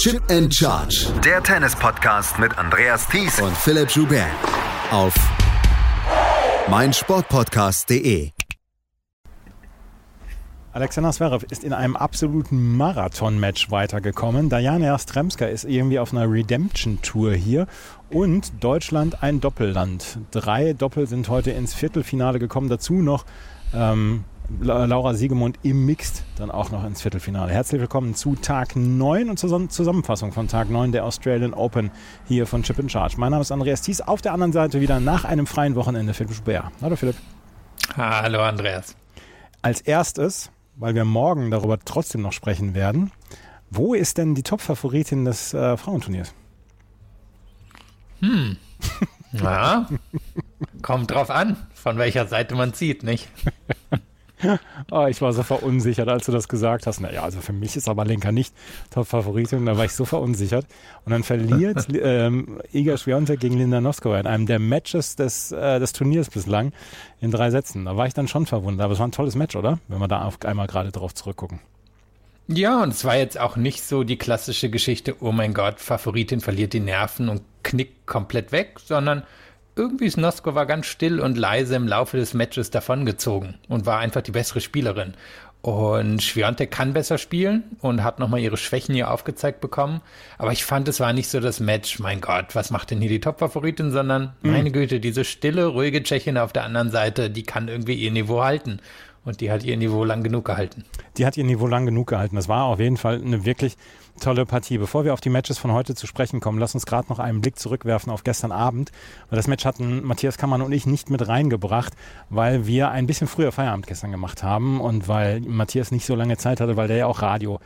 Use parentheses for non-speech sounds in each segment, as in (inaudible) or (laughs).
Chip and Charge. Der Tennis-Podcast mit Andreas Thies und Philipp Joubert. Auf meinsportpodcast.de. Alexander Zverev ist in einem absoluten Marathon-Match weitergekommen. Diana Jastremska ist irgendwie auf einer Redemption-Tour hier. Und Deutschland ein Doppelland. Drei Doppel sind heute ins Viertelfinale gekommen. Dazu noch ähm, Laura Siegemund im Mixed dann auch noch ins Viertelfinale. Herzlich willkommen zu Tag 9 und zur Zusammenfassung von Tag 9 der Australian Open hier von Chip in Charge. Mein Name ist Andreas Thies. Auf der anderen Seite wieder nach einem freien Wochenende Philipp Schubert. Hallo Philipp. Hallo Andreas. Als erstes weil wir morgen darüber trotzdem noch sprechen werden. Wo ist denn die Top-Favoritin des äh, Frauenturniers? Hm. Ja, kommt drauf an, von welcher Seite man zieht, nicht? (laughs) (laughs) oh, ich war so verunsichert, als du das gesagt hast. Naja, also für mich ist aber Lenka nicht Top-Favoritin. Da war ich so verunsichert. Und dann verliert (laughs) ähm, Iga Swiatek gegen Linda Noskova in einem der Matches des, äh, des Turniers bislang in drei Sätzen. Da war ich dann schon verwundert. Aber es war ein tolles Match, oder? Wenn wir da auf einmal gerade drauf zurückgucken. Ja, und es war jetzt auch nicht so die klassische Geschichte, oh mein Gott, Favoritin verliert die Nerven und knickt komplett weg, sondern irgendwie ist Noskova ganz still und leise im Laufe des Matches davongezogen und war einfach die bessere Spielerin. Und Schwiontek kann besser spielen und hat nochmal ihre Schwächen hier aufgezeigt bekommen. Aber ich fand, es war nicht so das Match, mein Gott, was macht denn hier die Top-Favoritin, sondern mhm. meine Güte, diese stille, ruhige Tschechin auf der anderen Seite, die kann irgendwie ihr Niveau halten. Und die hat ihr Niveau lang genug gehalten. Die hat ihr Niveau lang genug gehalten. Das war auf jeden Fall eine wirklich tolle Partie. Bevor wir auf die Matches von heute zu sprechen kommen, lass uns gerade noch einen Blick zurückwerfen auf gestern Abend. Das Match hatten Matthias Kammann und ich nicht mit reingebracht, weil wir ein bisschen früher Feierabend gestern gemacht haben und weil Matthias nicht so lange Zeit hatte, weil der ja auch Radio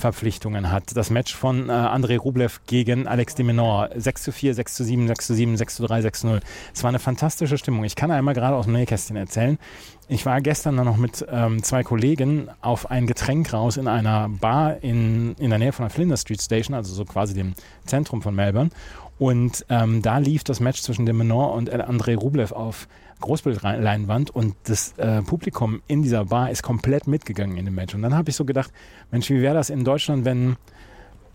Verpflichtungen hat. Das Match von äh, André Rublev gegen Alex de Menor. 6 zu 4, 6 zu 7, 6 zu 7, 6 zu 3, 6 zu 0. Es war eine fantastische Stimmung. Ich kann einmal gerade aus dem Nähkästchen erzählen. Ich war gestern dann noch mit ähm, zwei Kollegen auf ein Getränk raus in einer Bar in, in der Nähe von der Flinders Street Station, also so quasi dem Zentrum von Melbourne. Und ähm, da lief das Match zwischen dem Menor und André Rublev auf Großbildleinwand und das äh, Publikum in dieser Bar ist komplett mitgegangen in dem Match. Und dann habe ich so gedacht, Mensch, wie wäre das in Deutschland, wenn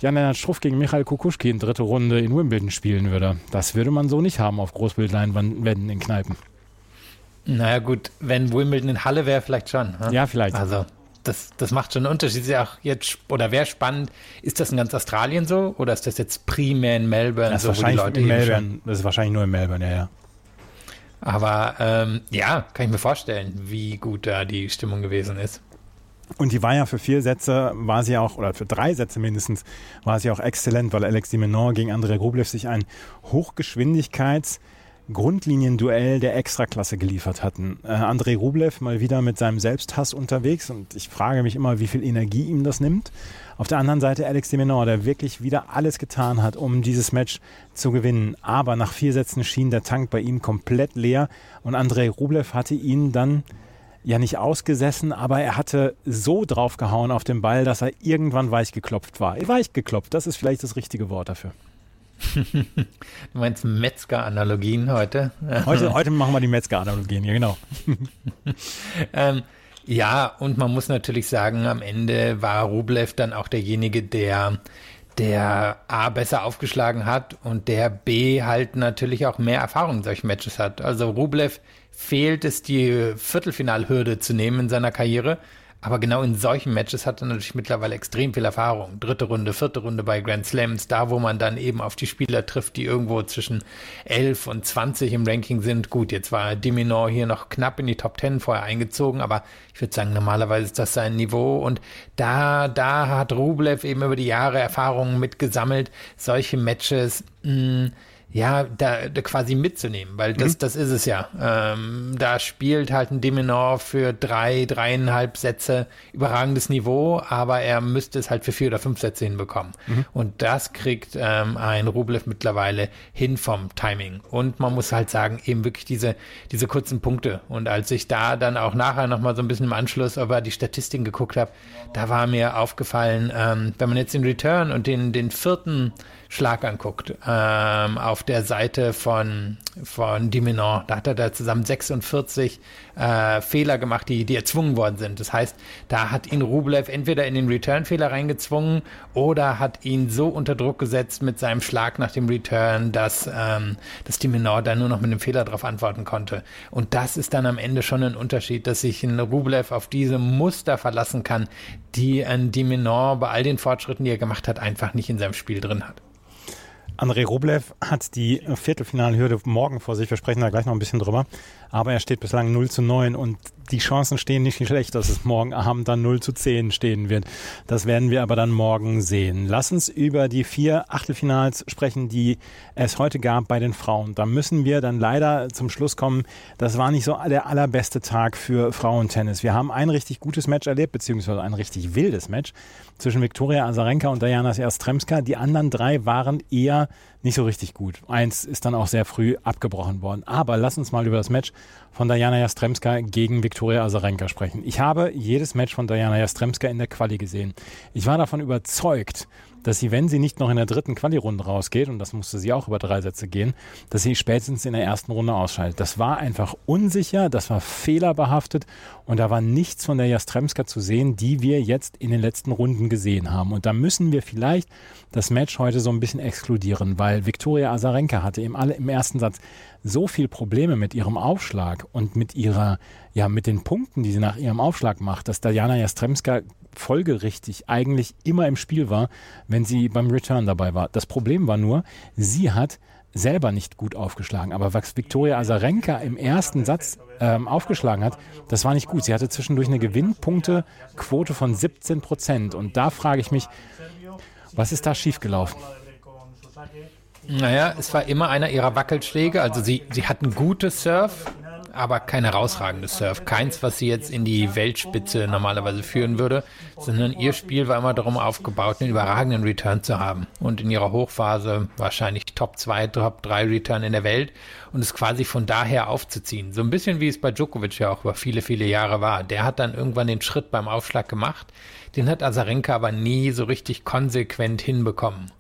Jan-Lennart Struff gegen Michael Kukuschki in dritte Runde in Wimbledon spielen würde? Das würde man so nicht haben auf Großbildleinwänden in Kneipen. Naja gut, wenn Wimbledon in Halle wäre, vielleicht schon. Hm? Ja, vielleicht. Also das, das macht schon einen Unterschied. Ist ja auch jetzt, oder wäre spannend, ist das in ganz Australien so oder ist das jetzt primär in Melbourne das so, wo die Leute in Melbourne, Das ist wahrscheinlich nur in Melbourne, ja, ja. Aber ähm, ja, kann ich mir vorstellen, wie gut da die Stimmung gewesen ist. Und die war ja für vier Sätze, war sie auch, oder für drei Sätze mindestens, war sie auch exzellent, weil Alex Dimenor gegen André Rublev sich ein Hochgeschwindigkeits- Grundlinienduell der Extraklasse geliefert hatten. Äh, André Rublev mal wieder mit seinem Selbsthass unterwegs und ich frage mich immer, wie viel Energie ihm das nimmt. Auf der anderen Seite Alex de Menor, der wirklich wieder alles getan hat, um dieses Match zu gewinnen. Aber nach vier Sätzen schien der Tank bei ihm komplett leer und Andrei Rublev hatte ihn dann ja nicht ausgesessen, aber er hatte so draufgehauen auf den Ball, dass er irgendwann weichgeklopft war. Weichgeklopft, das ist vielleicht das richtige Wort dafür. (laughs) du meinst Metzger-Analogien heute? heute? Heute machen wir die Metzger-Analogien, ja genau. (laughs) ähm, ja, und man muss natürlich sagen, am Ende war Rublev dann auch derjenige, der der A besser aufgeschlagen hat und der B halt natürlich auch mehr Erfahrung in solchen Matches hat. Also Rublev fehlt es, die Viertelfinalhürde zu nehmen in seiner Karriere. Aber genau in solchen Matches hat er natürlich mittlerweile extrem viel Erfahrung. Dritte Runde, vierte Runde bei Grand Slams, da wo man dann eben auf die Spieler trifft, die irgendwo zwischen 11 und 20 im Ranking sind. Gut, jetzt war Diminor hier noch knapp in die Top 10 vorher eingezogen, aber ich würde sagen, normalerweise ist das sein Niveau und da, da hat Rublev eben über die Jahre Erfahrungen mitgesammelt. Solche Matches, mh, hm, ja, da, da quasi mitzunehmen, weil das, mhm. das ist es ja. Ähm, da spielt halt ein Demenor für drei, dreieinhalb Sätze überragendes Niveau, aber er müsste es halt für vier oder fünf Sätze hinbekommen. Mhm. Und das kriegt ähm, ein Rublev mittlerweile hin vom Timing. Und man muss halt sagen, eben wirklich diese, diese kurzen Punkte. Und als ich da dann auch nachher nochmal so ein bisschen im Anschluss über die Statistiken geguckt habe, da war mir aufgefallen, ähm, wenn man jetzt den Return und den, den vierten Schlag anguckt, ähm, auf der Seite von, von Diminon. Da hat er da zusammen 46 äh, Fehler gemacht, die, die erzwungen worden sind. Das heißt, da hat ihn Rublev entweder in den Return-Fehler reingezwungen oder hat ihn so unter Druck gesetzt mit seinem Schlag nach dem Return, dass, ähm, dass Diminon da nur noch mit einem Fehler darauf antworten konnte. Und das ist dann am Ende schon ein Unterschied, dass sich ein Rublev auf diese Muster verlassen kann, die ein Diminon bei all den Fortschritten, die er gemacht hat, einfach nicht in seinem Spiel drin hat. André Rublev hat die Viertelfinalhürde morgen vor sich. Wir sprechen da gleich noch ein bisschen drüber. Aber er steht bislang 0 zu 9 und die Chancen stehen nicht schlecht, dass es morgen Abend dann 0 zu 10 stehen wird. Das werden wir aber dann morgen sehen. Lass uns über die vier Achtelfinals sprechen, die es heute gab bei den Frauen. Da müssen wir dann leider zum Schluss kommen. Das war nicht so der allerbeste Tag für Frauentennis. Wir haben ein richtig gutes Match erlebt, beziehungsweise ein richtig wildes Match zwischen Viktoria Azarenka und Diana Jastremska. Die anderen drei waren eher nicht so richtig gut. Eins ist dann auch sehr früh abgebrochen worden. Aber lass uns mal über das Match von Diana Jastremska gegen Viktoria Azarenka sprechen. Ich habe jedes Match von Diana Jastremska in der Quali gesehen. Ich war davon überzeugt, dass sie, wenn sie nicht noch in der dritten Quali-Runde rausgeht, und das musste sie auch über drei Sätze gehen, dass sie spätestens in der ersten Runde ausscheidet. Das war einfach unsicher, das war fehlerbehaftet und da war nichts von der Jastremska zu sehen, die wir jetzt in den letzten Runden gesehen haben. Und da müssen wir vielleicht das Match heute so ein bisschen exkludieren, weil Viktoria Azarenka hatte im, im ersten Satz so viel Probleme mit ihrem Aufschlag und mit ihrer, ja, mit den Punkten, die sie nach ihrem Aufschlag macht, dass Diana Jastremska folgerichtig eigentlich immer im Spiel war, wenn sie beim Return dabei war. Das Problem war nur, sie hat selber nicht gut aufgeschlagen. Aber was Viktoria Azarenka im ersten Satz ähm, aufgeschlagen hat, das war nicht gut. Sie hatte zwischendurch eine Gewinnpunktequote von 17 Prozent. Und da frage ich mich, was ist da schiefgelaufen? Naja, es war immer einer ihrer Wackelschläge. Also sie, sie hatten gute Surf, aber kein herausragendes Surf. Keins, was sie jetzt in die Weltspitze normalerweise führen würde, sondern ihr Spiel war immer darum aufgebaut, einen überragenden Return zu haben. Und in ihrer Hochphase wahrscheinlich Top 2, Top 3 Return in der Welt und es quasi von daher aufzuziehen. So ein bisschen wie es bei Djokovic ja auch über viele, viele Jahre war. Der hat dann irgendwann den Schritt beim Aufschlag gemacht. Den hat Azarenka aber nie so richtig konsequent hinbekommen.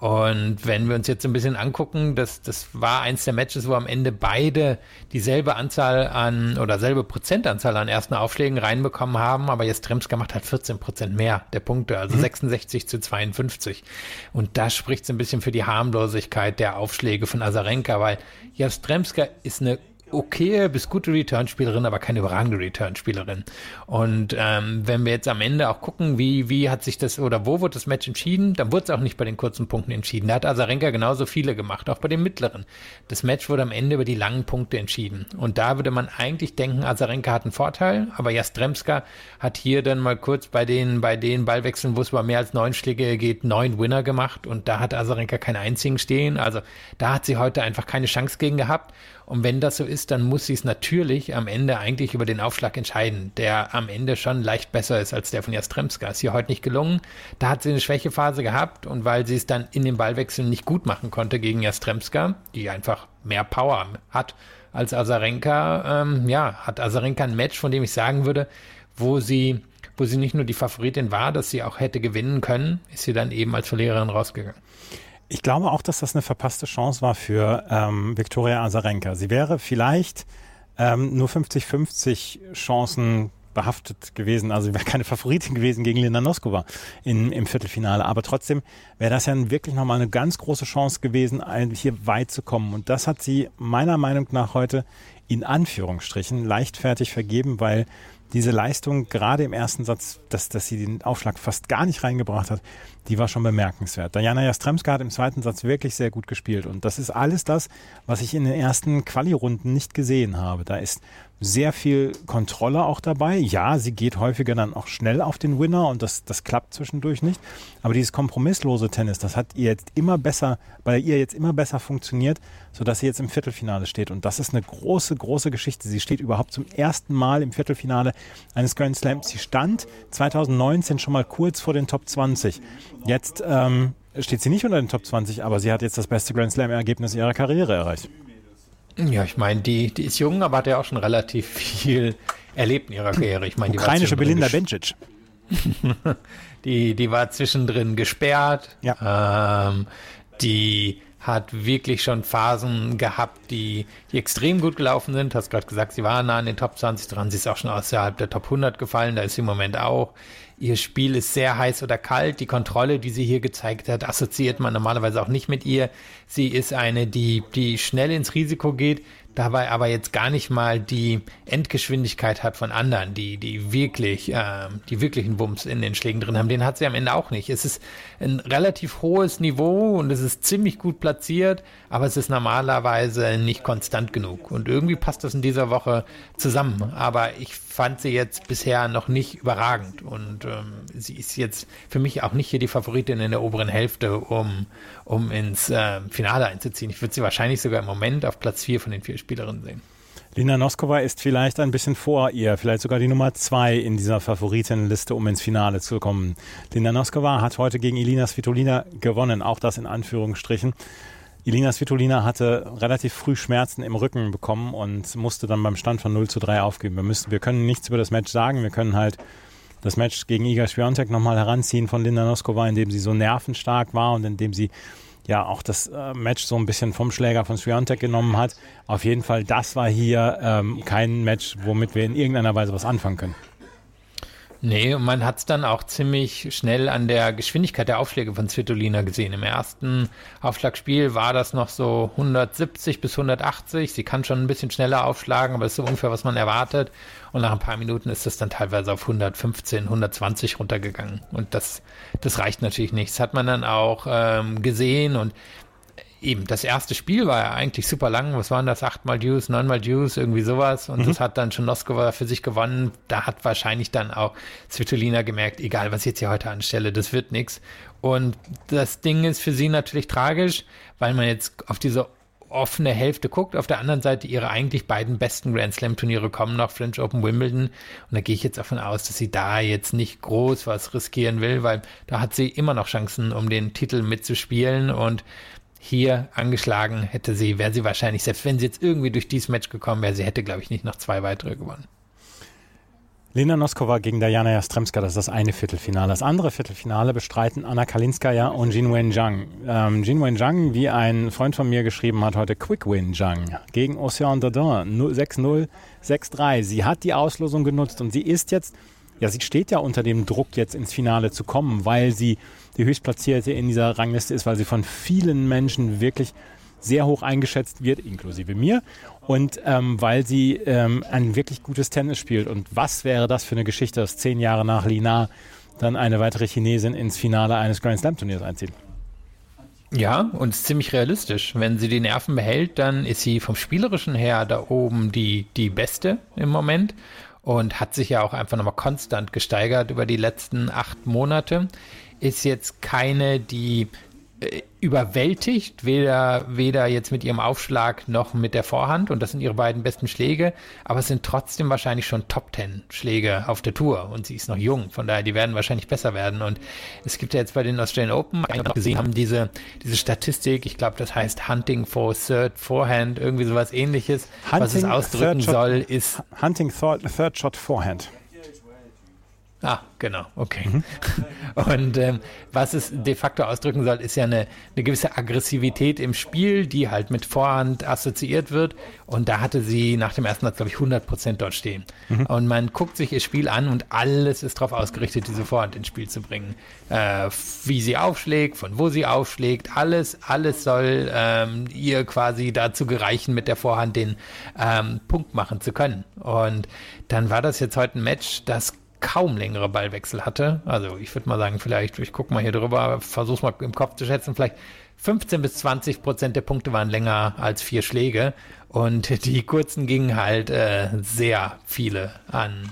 Und wenn wir uns jetzt ein bisschen angucken, das, das war eins der Matches, wo am Ende beide dieselbe Anzahl an oder selbe Prozentanzahl an ersten Aufschlägen reinbekommen haben, aber Jastremska macht halt 14 Prozent mehr der Punkte, also mhm. 66 zu 52. Und das spricht so ein bisschen für die Harmlosigkeit der Aufschläge von Azarenka, weil Jastremska ist eine okay bis gute Return-Spielerin, aber keine überragende Return-Spielerin. Und ähm, wenn wir jetzt am Ende auch gucken, wie, wie hat sich das oder wo wird das Match entschieden, dann wurde es auch nicht bei den kurzen Punkten entschieden. Da hat Azarenka genauso viele gemacht, auch bei den mittleren. Das Match wurde am Ende über die langen Punkte entschieden. Und da würde man eigentlich denken, Azarenka hat einen Vorteil, aber Jastremska hat hier dann mal kurz bei den, bei den Ballwechseln, wo es über mehr als neun Schläge geht, neun Winner gemacht und da hat Azarenka keinen einzigen stehen. Also da hat sie heute einfach keine Chance gegen gehabt. Und wenn das so ist, dann muss sie es natürlich am Ende eigentlich über den Aufschlag entscheiden, der am Ende schon leicht besser ist als der von Jastremska. Ist ihr heute nicht gelungen. Da hat sie eine Schwächephase gehabt und weil sie es dann in den Ballwechseln nicht gut machen konnte gegen Jastremska, die einfach mehr Power hat als Azarenka, ähm, ja, hat Azarenka ein Match, von dem ich sagen würde, wo sie wo sie nicht nur die Favoritin war, dass sie auch hätte gewinnen können, ist sie dann eben als Verliererin rausgegangen. Ich glaube auch, dass das eine verpasste Chance war für ähm, Viktoria Azarenka. Sie wäre vielleicht ähm, nur 50-50 Chancen behaftet gewesen. Also sie wäre keine Favoritin gewesen gegen Linda Noskova in, im Viertelfinale. Aber trotzdem wäre das ja wirklich nochmal eine ganz große Chance gewesen, hier weit zu kommen. Und das hat sie meiner Meinung nach heute in Anführungsstrichen leichtfertig vergeben, weil diese Leistung gerade im ersten Satz, dass, dass sie den Aufschlag fast gar nicht reingebracht hat, die war schon bemerkenswert. Diana Jastremska hat im zweiten Satz wirklich sehr gut gespielt und das ist alles das, was ich in den ersten Quali-Runden nicht gesehen habe. Da ist sehr viel Kontrolle auch dabei. Ja, sie geht häufiger dann auch schnell auf den Winner und das, das klappt zwischendurch nicht. Aber dieses kompromisslose Tennis, das hat ihr jetzt immer besser, bei ihr jetzt immer besser funktioniert, sodass sie jetzt im Viertelfinale steht. Und das ist eine große, große Geschichte. Sie steht überhaupt zum ersten Mal im Viertelfinale eines Grand Slams. Sie stand 2019 schon mal kurz vor den Top 20. Jetzt ähm, steht sie nicht unter den Top 20, aber sie hat jetzt das beste Grand Slam-Ergebnis ihrer Karriere erreicht. Ja, ich meine, die, die ist jung, aber hat ja auch schon relativ viel erlebt in ihrer Karriere. Ich meine, die Ukrainische Belinda Bencic. (laughs) die, die war zwischendrin gesperrt. Ja. Ähm, die hat wirklich schon Phasen gehabt, die, die extrem gut gelaufen sind. Hast gerade gesagt, sie war nah an den Top 20 dran. Sie ist auch schon außerhalb der Top 100 gefallen. Da ist sie im Moment auch. Ihr Spiel ist sehr heiß oder kalt. Die Kontrolle, die sie hier gezeigt hat, assoziiert man normalerweise auch nicht mit ihr. Sie ist eine, die, die schnell ins Risiko geht, dabei aber jetzt gar nicht mal die Endgeschwindigkeit hat von anderen, die, die wirklich, äh, die wirklichen Wumms in den Schlägen drin haben. Den hat sie am Ende auch nicht. Es ist ein relativ hohes Niveau und es ist ziemlich gut platziert, aber es ist normalerweise nicht konstant genug. Und irgendwie passt das in dieser Woche zusammen. Aber ich fand sie jetzt bisher noch nicht überragend und ähm, sie ist jetzt für mich auch nicht hier die Favoritin in der oberen Hälfte, um, um ins äh, Finale einzuziehen. Ich würde sie wahrscheinlich sogar im Moment auf Platz vier von den vier Spielerinnen sehen. Lina Noskova ist vielleicht ein bisschen vor ihr, vielleicht sogar die Nummer zwei in dieser Favoritenliste, um ins Finale zu kommen. Lina Noskova hat heute gegen Elina Svitolina gewonnen, auch das in Anführungsstrichen. Elina Svitolina hatte relativ früh Schmerzen im Rücken bekommen und musste dann beim Stand von 0 zu 3 aufgeben. Wir, müssen, wir können nichts über das Match sagen. Wir können halt das Match gegen Iga Swiatek nochmal heranziehen von Linda Noskova, in dem sie so nervenstark war und in dem sie ja auch das äh, Match so ein bisschen vom Schläger von Swiatek genommen hat. Auf jeden Fall, das war hier ähm, kein Match, womit wir in irgendeiner Weise was anfangen können. Nee, und man hat es dann auch ziemlich schnell an der Geschwindigkeit der Aufschläge von Svitolina gesehen. Im ersten Aufschlagspiel war das noch so 170 bis 180. Sie kann schon ein bisschen schneller aufschlagen, aber das ist so ungefähr, was man erwartet. Und nach ein paar Minuten ist es dann teilweise auf 115, 120 runtergegangen. Und das, das reicht natürlich nicht. Das hat man dann auch ähm, gesehen und eben, das erste Spiel war ja eigentlich super lang. Was waren das? Achtmal Deuce, neunmal Deuce, irgendwie sowas. Und mhm. das hat dann schon Noskova für sich gewonnen. Da hat wahrscheinlich dann auch Svitolina gemerkt, egal was ich jetzt hier heute anstelle, das wird nichts. Und das Ding ist für sie natürlich tragisch, weil man jetzt auf diese offene Hälfte guckt. Auf der anderen Seite ihre eigentlich beiden besten Grand Slam Turniere kommen noch, French Open Wimbledon. Und da gehe ich jetzt davon aus, dass sie da jetzt nicht groß was riskieren will, weil da hat sie immer noch Chancen, um den Titel mitzuspielen. Und hier angeschlagen hätte sie, wäre sie wahrscheinlich, selbst wenn sie jetzt irgendwie durch dieses Match gekommen wäre, sie hätte, glaube ich, nicht noch zwei weitere gewonnen. Lena Noskova gegen Diana Jastremska, das ist das eine Viertelfinale. Das andere Viertelfinale bestreiten Anna Kalinskaya und Jin Wen Zhang. Ähm, Jin Wen Zhang, wie ein Freund von mir geschrieben hat, heute Quick Win Zhang gegen Ocean Dodin 6-0, 6-3. Sie hat die Auslosung genutzt und sie ist jetzt, ja, sie steht ja unter dem Druck, jetzt ins Finale zu kommen, weil sie die höchstplatzierte in dieser Rangliste ist, weil sie von vielen Menschen wirklich sehr hoch eingeschätzt wird, inklusive mir, und ähm, weil sie ähm, ein wirklich gutes Tennis spielt. Und was wäre das für eine Geschichte, dass zehn Jahre nach Lina dann eine weitere Chinesin ins Finale eines Grand Slam Turniers einzieht? Ja, und ist ziemlich realistisch. Wenn sie die Nerven behält, dann ist sie vom Spielerischen her da oben die, die Beste im Moment und hat sich ja auch einfach nochmal konstant gesteigert über die letzten acht Monate. Ist jetzt keine, die überwältigt, weder, weder jetzt mit ihrem Aufschlag noch mit der Vorhand. Und das sind ihre beiden besten Schläge, aber es sind trotzdem wahrscheinlich schon Top Ten Schläge auf der Tour. Und sie ist noch jung, von daher die werden wahrscheinlich besser werden. Und es gibt ja jetzt bei den Australian Open, noch gesehen haben diese, diese Statistik, ich glaube das heißt Hunting for Third Forehand, irgendwie sowas ähnliches, Hunting was es ausdrücken soll, ist Hunting Third, third Shot Forehand. Ah, genau, okay. Mhm. (laughs) Und ähm, was es de facto ausdrücken soll, ist ja eine, eine gewisse Aggressivität im Spiel, die halt mit Vorhand assoziiert wird. Und da hatte sie nach dem ersten Satz, glaube ich, 100 Prozent dort stehen. Mhm. Und man guckt sich ihr Spiel an und alles ist darauf ausgerichtet, diese Vorhand ins Spiel zu bringen. Äh, wie sie aufschlägt, von wo sie aufschlägt, alles, alles soll ähm, ihr quasi dazu gereichen, mit der Vorhand den ähm, Punkt machen zu können. Und dann war das jetzt heute ein Match, das kaum längere Ballwechsel hatte. Also ich würde mal sagen, vielleicht, ich gucke mal hier drüber, versuche mal im Kopf zu schätzen, vielleicht 15 bis 20 Prozent der Punkte waren länger als vier Schläge und die kurzen gingen halt äh, sehr viele an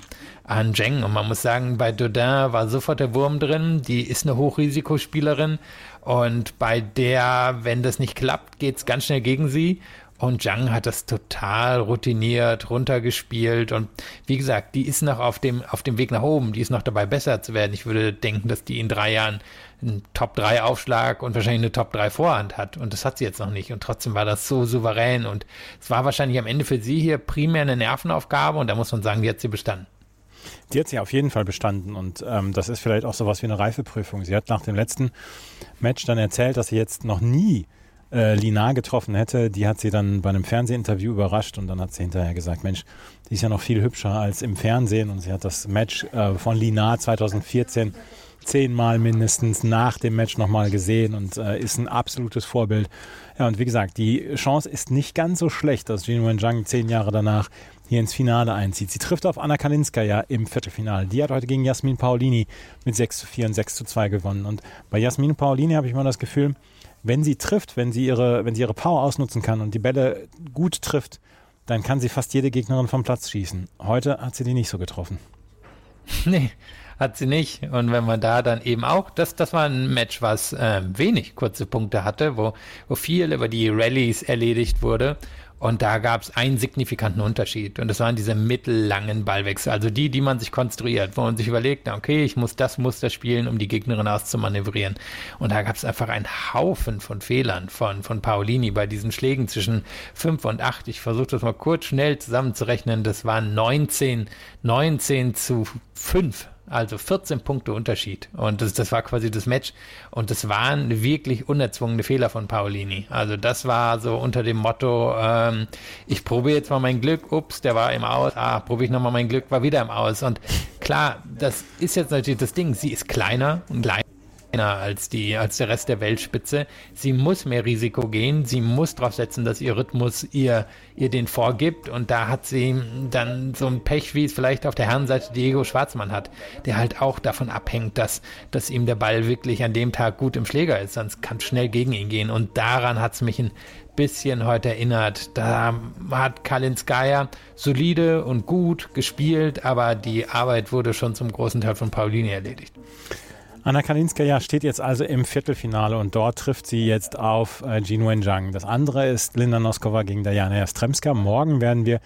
an Zheng. Und man muss sagen, bei Dodin war sofort der Wurm drin. Die ist eine Hochrisikospielerin. Und bei der, wenn das nicht klappt, geht es ganz schnell gegen sie. Und Zhang hat das total routiniert runtergespielt. Und wie gesagt, die ist noch auf dem, auf dem Weg nach oben. Die ist noch dabei, besser zu werden. Ich würde denken, dass die in drei Jahren einen Top-3-Aufschlag und wahrscheinlich eine Top-3-Vorhand hat. Und das hat sie jetzt noch nicht. Und trotzdem war das so souverän. Und es war wahrscheinlich am Ende für sie hier primär eine Nervenaufgabe. Und da muss man sagen, die hat sie bestanden. Die hat sie auf jeden Fall bestanden und ähm, das ist vielleicht auch sowas wie eine Reifeprüfung. Sie hat nach dem letzten Match dann erzählt, dass sie jetzt noch nie äh, Lina getroffen hätte, die hat sie dann bei einem Fernsehinterview überrascht und dann hat sie hinterher gesagt, Mensch, die ist ja noch viel hübscher als im Fernsehen und sie hat das Match äh, von Lina 2014 zehnmal mindestens nach dem Match nochmal gesehen und äh, ist ein absolutes Vorbild. Ja, und wie gesagt, die Chance ist nicht ganz so schlecht, dass Jin Wenjang zehn Jahre danach hier ins Finale einzieht. Sie trifft auf Anna Kalinskaya im Viertelfinale. Die hat heute gegen Jasmin Paolini mit 6 zu 4 und 6 zu 2 gewonnen. Und bei Jasmin Paolini habe ich mal das Gefühl, wenn sie trifft, wenn sie ihre, wenn sie ihre Power ausnutzen kann und die Bälle gut trifft, dann kann sie fast jede Gegnerin vom Platz schießen. Heute hat sie die nicht so getroffen. (laughs) Nee, hat sie nicht. Und wenn man da dann eben auch, das, das war ein Match, was äh, wenig kurze Punkte hatte, wo, wo viel über die Rallyes erledigt wurde. Und da gab es einen signifikanten Unterschied. Und das waren diese mittellangen Ballwechsel. Also die, die man sich konstruiert, wo man sich überlegt, okay, ich muss das Muster spielen, um die Gegnerin auszumanövrieren. Und da gab es einfach einen Haufen von Fehlern von, von Paolini bei diesen Schlägen zwischen 5 und 8. Ich versuche das mal kurz schnell zusammenzurechnen. Das waren 19, 19 zu 5 also 14 Punkte Unterschied. Und das, das war quasi das Match. Und das waren wirklich unerzwungene Fehler von Paolini. Also das war so unter dem Motto, ähm, ich probiere jetzt mal mein Glück. Ups, der war im Aus. Ah, probiere ich nochmal mein Glück, war wieder im Aus. Und klar, das ist jetzt natürlich das Ding. Sie ist kleiner und kleiner als die, als der Rest der Weltspitze. Sie muss mehr Risiko gehen. Sie muss darauf setzen, dass ihr Rhythmus ihr, ihr den vorgibt. Und da hat sie dann so ein Pech, wie es vielleicht auf der Herrenseite Diego Schwarzmann hat, der halt auch davon abhängt, dass, dass ihm der Ball wirklich an dem Tag gut im Schläger ist. Sonst kann es schnell gegen ihn gehen. Und daran hat es mich ein bisschen heute erinnert. Da hat Kalinskaya solide und gut gespielt, aber die Arbeit wurde schon zum großen Teil von Paulini erledigt. Anna Kalinskaya steht jetzt also im Viertelfinale und dort trifft sie jetzt auf äh, Jin Wenjang. Das andere ist Linda Noskova gegen Diana Jastremska. Morgen werden wir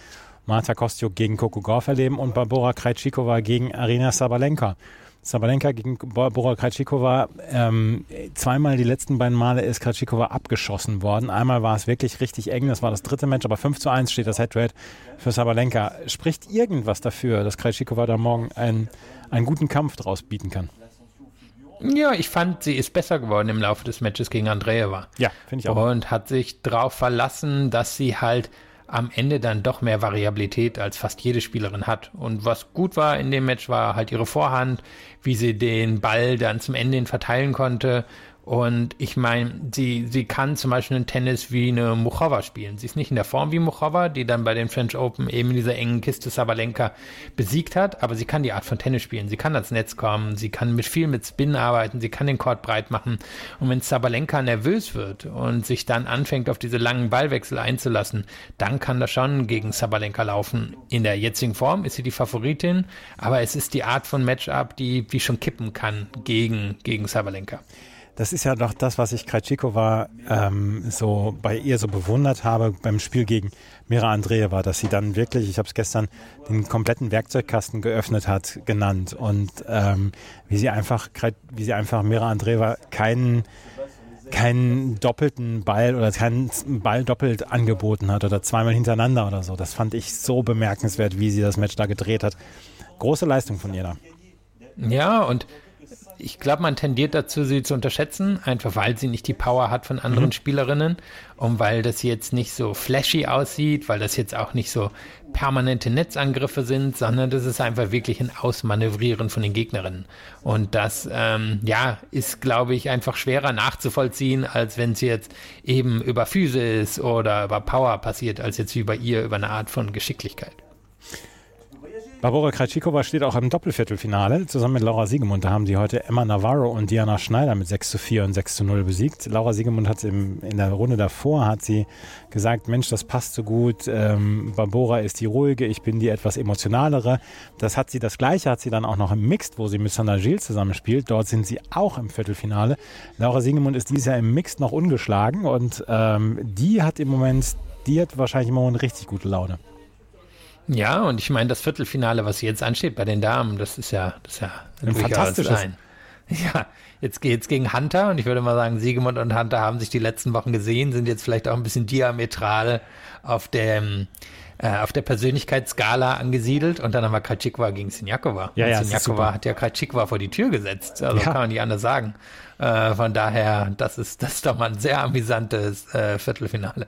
Marta Kostiuk gegen Coco Gauff erleben und Barbora Krejcikova gegen Arina Sabalenka. Sabalenka gegen Barbora Krejcikova, ähm, zweimal die letzten beiden Male ist Krejcikova abgeschossen worden. Einmal war es wirklich richtig eng, das war das dritte Match, aber 5 zu 1 steht das Head-to-Head für Sabalenka. Spricht irgendwas dafür, dass Krejcikova da morgen einen, einen guten Kampf draus bieten kann? Ja, ich fand, sie ist besser geworden im Laufe des Matches gegen Andreeva. Ja, finde ich auch. Und hat sich darauf verlassen, dass sie halt am Ende dann doch mehr Variabilität als fast jede Spielerin hat. Und was gut war in dem Match war halt ihre Vorhand, wie sie den Ball dann zum Ende hin verteilen konnte und ich meine, sie, sie kann zum Beispiel einen Tennis wie eine Muchova spielen. Sie ist nicht in der Form wie Muchova, die dann bei den French Open eben in dieser engen Kiste Sabalenka besiegt hat, aber sie kann die Art von Tennis spielen. Sie kann ans Netz kommen, sie kann mit viel mit Spin arbeiten, sie kann den Court breit machen. Und wenn Sabalenka nervös wird und sich dann anfängt, auf diese langen Ballwechsel einzulassen, dann kann das schon gegen Sabalenka laufen. In der jetzigen Form ist sie die Favoritin, aber es ist die Art von Matchup, die, die schon kippen kann gegen, gegen Sabalenka das ist ja doch das, was ich Krajcikova ähm, so bei ihr so bewundert habe beim Spiel gegen Mira Andreeva, dass sie dann wirklich, ich habe es gestern den kompletten Werkzeugkasten geöffnet hat, genannt und ähm, wie sie einfach, wie sie einfach Mira Andreeva keinen keinen doppelten Ball oder keinen Ball doppelt angeboten hat oder zweimal hintereinander oder so. Das fand ich so bemerkenswert, wie sie das Match da gedreht hat. Große Leistung von ihr da. Ja, und ich glaube, man tendiert dazu, sie zu unterschätzen, einfach weil sie nicht die Power hat von anderen mhm. Spielerinnen und weil das jetzt nicht so flashy aussieht, weil das jetzt auch nicht so permanente Netzangriffe sind, sondern das ist einfach wirklich ein Ausmanövrieren von den Gegnerinnen. Und das, ähm, ja, ist, glaube ich, einfach schwerer nachzuvollziehen, als wenn es jetzt eben über Physis oder über Power passiert, als jetzt wie bei ihr über eine Art von Geschicklichkeit. Barbara Krajcikova steht auch im Doppelviertelfinale zusammen mit Laura Siegemund. Da haben sie heute Emma Navarro und Diana Schneider mit 6 zu 4 und 6 zu 0 besiegt. Laura Siegemund hat im, in der Runde davor hat sie gesagt, Mensch, das passt so gut. Ähm, Barbara ist die ruhige, ich bin die etwas emotionalere. Das hat sie, das gleiche hat sie dann auch noch im Mixed, wo sie mit Sandra Gilles zusammenspielt. Dort sind sie auch im Viertelfinale. Laura Siegemund ist dieses Jahr im Mixed noch ungeschlagen und ähm, die hat im Moment, die hat wahrscheinlich im Moment richtig gute Laune. Ja, und ich meine, das Viertelfinale, was jetzt ansteht bei den Damen, das ist ja, das ist ja ein fantastisches. Ein. (laughs) Ja, jetzt geht's gegen Hunter und ich würde mal sagen, Siegemund und Hunter haben sich die letzten Wochen gesehen, sind jetzt vielleicht auch ein bisschen diametral auf dem äh, auf der Persönlichkeitsskala angesiedelt und dann haben wir Krajcikova gegen Sinjakova. Ja, und ja, Sinjakova hat ja Krajcikova vor die Tür gesetzt. Also Ja. kann man nicht anders sagen. Äh, von daher, das ist, das ist doch mal ein sehr amüsantes äh, Viertelfinale.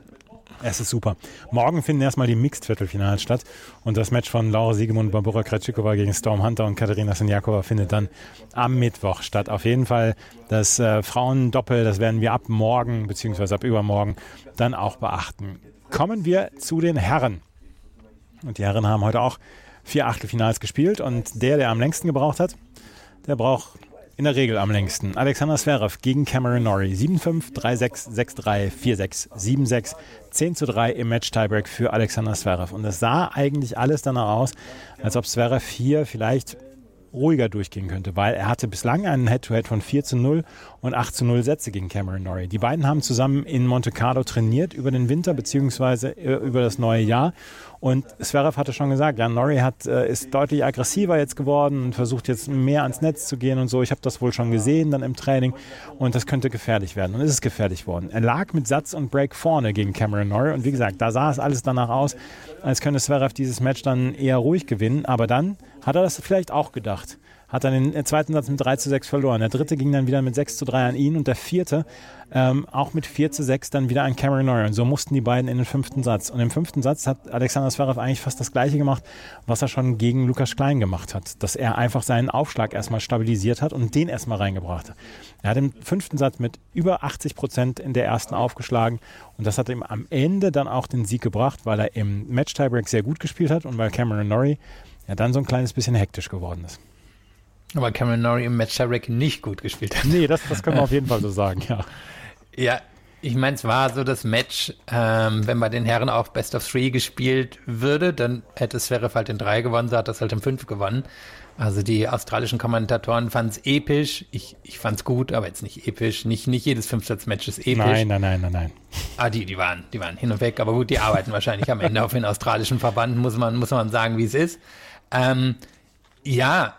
Es ist super. Morgen finden erstmal die Mixed-Viertelfinals statt und das Match von Laura Siegemund, Barbara Krajcikova gegen Storm Hunter und Katharina Sinjakova findet dann am Mittwoch statt. Auf jeden Fall das äh, Frauendoppel, das werden wir ab morgen bzw. ab übermorgen dann auch beachten. Kommen wir zu den Herren. Und die Herren haben heute auch vier Achtelfinals gespielt und der, der am längsten gebraucht hat, der braucht in der Regel am längsten. Alexander Zverev gegen Cameron Norrie. 7-5, 3-6, 6-3, 4-6, 7-6, 10 zu 3 im Match-Tiebreak für Alexander Zverev. Und es sah eigentlich alles danach aus, als ob Zverev hier vielleicht ruhiger durchgehen könnte, weil er hatte bislang einen Head-to-Head von 4 zu 0 und 8 zu 0 Sätze gegen Cameron Norrie. Die beiden haben zusammen in Monte Carlo trainiert über den Winter beziehungsweise äh, über das neue Jahr und Zverev hatte schon gesagt, ja, Norrie hat, äh, ist deutlich aggressiver jetzt geworden und versucht jetzt mehr ans Netz zu gehen und so. Ich habe das wohl schon gesehen dann im Training und das könnte gefährlich werden und es ist gefährlich worden. Er lag mit Satz und Break vorne gegen Cameron Norrie und wie gesagt, da sah es alles danach aus, als könnte Zverev dieses Match dann eher ruhig gewinnen, aber dann hat er das vielleicht auch gedacht. Hat dann den zweiten Satz mit 3 zu 6 verloren. Der dritte ging dann wieder mit 6 zu 3 an ihn und der vierte ähm, auch mit 4 zu 6 dann wieder an Cameron Norrie. Und so mussten die beiden in den fünften Satz. Und im fünften Satz hat Alexander Zverev eigentlich fast das Gleiche gemacht, was er schon gegen Lukas Klein gemacht hat. Dass er einfach seinen Aufschlag erstmal stabilisiert hat und den erstmal reingebracht hat. Er hat im fünften Satz mit über 80 Prozent in der ersten aufgeschlagen. Und das hat ihm am Ende dann auch den Sieg gebracht, weil er im Match-Tiebreak sehr gut gespielt hat und weil Cameron Norrie ja dann so ein kleines bisschen hektisch geworden ist. Aber Cameron Norrie im Match Tiebreak nicht gut gespielt hat. Nee, das, das können wir (laughs) auf jeden Fall so sagen, ja. Ja, ich meine, es war so das Match, ähm, wenn bei den Herren auch Best of Three gespielt würde, dann hätte Zverev halt in drei gewonnen, so hat das halt in fünf gewonnen. Also die australischen Kommentatoren fanden es episch. Ich, ich fand es gut, aber jetzt nicht episch. Nicht, nicht jedes Fünfsatz-Match ist episch. Nein, nein, nein, nein, nein. Ah, die, die waren, die waren hin und weg, aber gut, die arbeiten wahrscheinlich am Ende (laughs) auf den australischen Verband, muss man, muss man sagen, wie es ist. Ähm, ja,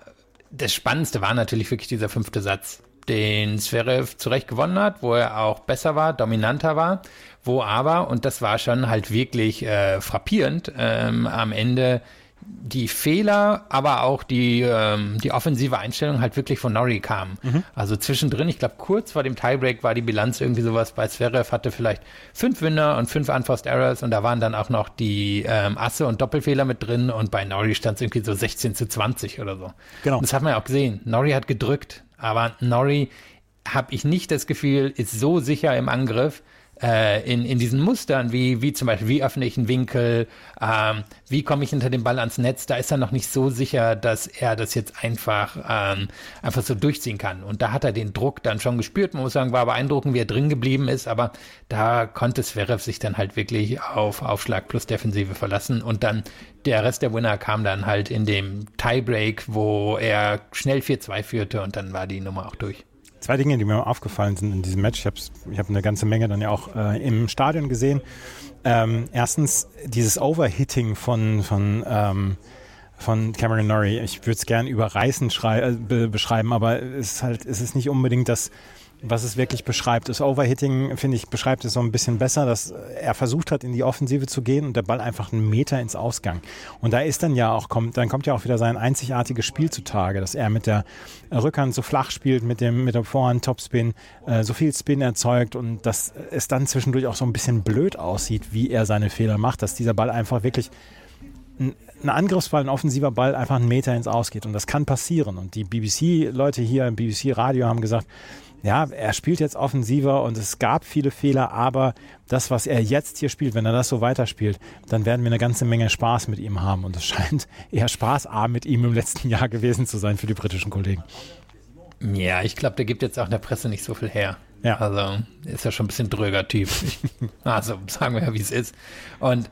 das Spannendste war natürlich wirklich dieser fünfte Satz, den Zverev zurecht gewonnen hat, wo er auch besser war, dominanter war, wo aber, und das war schon halt wirklich äh, frappierend, ähm, am Ende die Fehler, aber auch die, ähm, die offensive Einstellung halt wirklich von Norrie kamen. Also zwischendrin, ich glaube, kurz vor dem Tiebreak war die Bilanz irgendwie sowas bei Zverev, hatte vielleicht fünf Winner und fünf Unforced Errors und da waren dann auch noch die ähm, Asse und Doppelfehler mit drin und bei Norrie stand es irgendwie so 16 zu 20 oder so. Genau. Und das hat man ja auch gesehen. Norrie hat gedrückt, aber Norrie, habe ich nicht das Gefühl, ist so sicher im Angriff, äh, in, in diesen Mustern, wie, wie zum Beispiel, wie öffne ich einen Winkel, ähm, wie komme ich hinter dem Ball ans Netz, da ist er noch nicht so sicher, dass er das jetzt einfach, ähm, einfach so durchziehen kann. Und da hat er den Druck dann schon gespürt. Man muss sagen, war beeindruckend, wie er drin geblieben ist, aber da konnte Zverev sich dann halt wirklich auf Aufschlag plus Defensive verlassen und dann der Rest der Winner kam dann halt in dem Tiebreak, wo er schnell 4-2 führte und dann war die Nummer auch durch. Zwei Dinge, die mir aufgefallen sind in diesem Match. Ich habe ich hab eine ganze Menge dann ja auch äh, im Stadion gesehen. Ähm, erstens dieses Overhitting von, von, ähm, von Cameron Norrie. Ich würde es gern überreißend äh, be beschreiben, aber es ist halt, es ist nicht unbedingt das, was es wirklich beschreibt. Das Overhitting, finde ich, beschreibt es so ein bisschen besser, dass er versucht hat, in die Offensive zu gehen und der Ball einfach einen Meter ins Ausgang. Und da ist dann ja auch, kommt, dann kommt ja auch wieder sein einzigartiges Spiel zutage, dass er mit der Rückhand so flach spielt, mit dem, mit der Vorhand Topspin, äh, so viel Spin erzeugt und dass es dann zwischendurch auch so ein bisschen blöd aussieht, wie er seine Fehler macht, dass dieser Ball einfach wirklich ein, Angriffsball, ein offensiver Ball einfach einen Meter ins Ausgeht. Und das kann passieren. Und die BBC-Leute hier im BBC-Radio haben gesagt, ja, er spielt jetzt offensiver und es gab viele Fehler, aber das, was er jetzt hier spielt, wenn er das so weiterspielt, dann werden wir eine ganze Menge Spaß mit ihm haben. Und es scheint (laughs) eher spaßarm mit ihm im letzten Jahr gewesen zu sein für die britischen Kollegen. Ja, ich glaube, der gibt jetzt auch in der Presse nicht so viel her. Ja. Also ist ja schon ein bisschen dröger Typ. (laughs) Also sagen wir ja, wie es ist. Und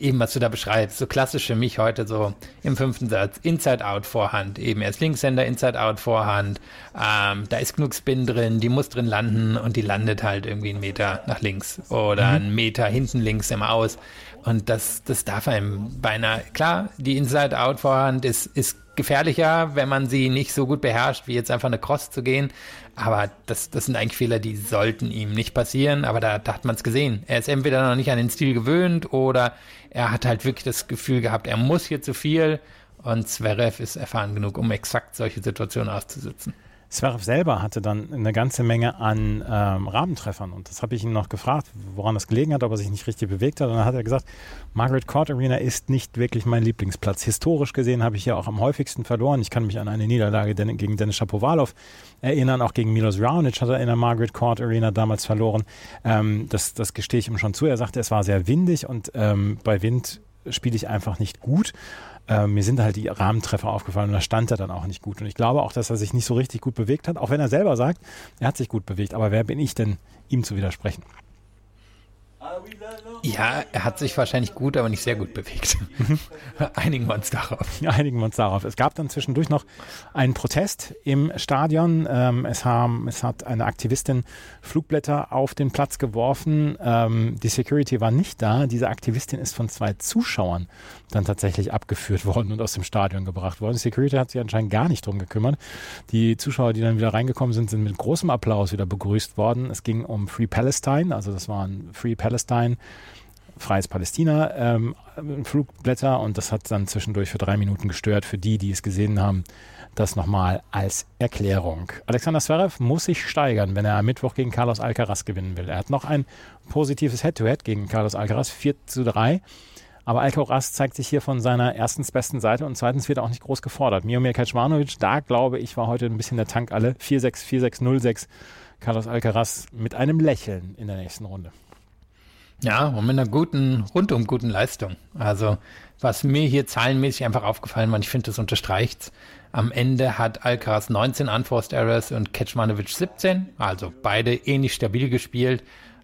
eben, was du da beschreibst, so klassisch für mich heute so im fünften Satz, Inside-Out Vorhand, eben erst Linkshänder, Inside-Out Vorhand, ähm, da ist genug Spin drin, die muss drin landen und die landet halt irgendwie einen Meter nach links oder einen Meter hinten links im Aus. Und das, das darf einem beinahe, klar, die Inside-Out Vorhand ist, ist gefährlicher, wenn man sie nicht so gut beherrscht, wie jetzt einfach eine Cross zu gehen. Aber das, das sind eigentlich Fehler, die sollten ihm nicht passieren. Aber da, da hat man es gesehen. Er ist entweder noch nicht an den Stil gewöhnt oder er hat halt wirklich das Gefühl gehabt, er muss hier zu viel. Und Zverev ist erfahren genug, um exakt solche Situationen auszusitzen. Zverev selber hatte dann eine ganze Menge an ähm, Rabentreffern und das habe ich ihn noch gefragt, woran das gelegen hat, ob er sich nicht richtig bewegt hat. Und dann hat er gesagt, Margaret Court Arena ist nicht wirklich mein Lieblingsplatz. Historisch gesehen habe ich hier auch am häufigsten verloren. Ich kann mich an eine Niederlage gegen Dennis Shapovalov erinnern, auch gegen Milos Raonic hat er in der Margaret Court Arena damals verloren. Ähm, das, das gestehe ich ihm schon zu. Er sagte, es war sehr windig und ähm, bei Wind spiele ich einfach nicht gut. Äh, mir sind halt die Rahmentreffer aufgefallen und da stand er dann auch nicht gut. Und ich glaube auch, dass er sich nicht so richtig gut bewegt hat, auch wenn er selber sagt, er hat sich gut bewegt. Aber wer bin ich denn, ihm zu widersprechen? Ja, er hat sich wahrscheinlich gut, aber nicht sehr gut bewegt. (laughs) einigen wir uns darauf. Einigen wir uns darauf. Es gab dann zwischendurch noch einen Protest im Stadion. Ähm, es, haben, es hat eine Aktivistin Flugblätter auf den Platz geworfen. Ähm, die Security war nicht da. Diese Aktivistin ist von zwei Zuschauern dann tatsächlich abgeführt (laughs) worden und aus dem Stadion gebracht worden. Security hat sich anscheinend gar nicht drum gekümmert. Die Zuschauer, die dann wieder reingekommen sind, sind mit großem Applaus wieder begrüßt worden. Es ging um Free Palestine, also das waren Free Palestine Freies Palästina ähm, Flugblätter und das hat dann zwischendurch für drei Minuten gestört. Für die, die es gesehen haben, das nochmal als Erklärung. Alexander Zverev muss sich steigern, wenn er am Mittwoch gegen Carlos Alcaraz gewinnen will. Er hat noch ein positives Head-to-Head -Head gegen Carlos Alcaraz, 4 zu 3. Aber Alcaraz zeigt sich hier von seiner erstens besten Seite und zweitens wird er auch nicht groß gefordert. Miomir Kecmanovic, da glaube ich, war heute ein bisschen der Tank alle. 4-6, 4-6, 0-6. Carlos Alcaraz mit einem Lächeln in der nächsten Runde. Ja, und mit einer guten, rundum guten Leistung. Also, was mir hier zahlenmäßig einfach aufgefallen war, ich finde, das unterstreicht's. Am Ende hat Alcaraz 19 Unforced Errors und Kecmanovic 17. Also beide ähnlich stabil gespielt.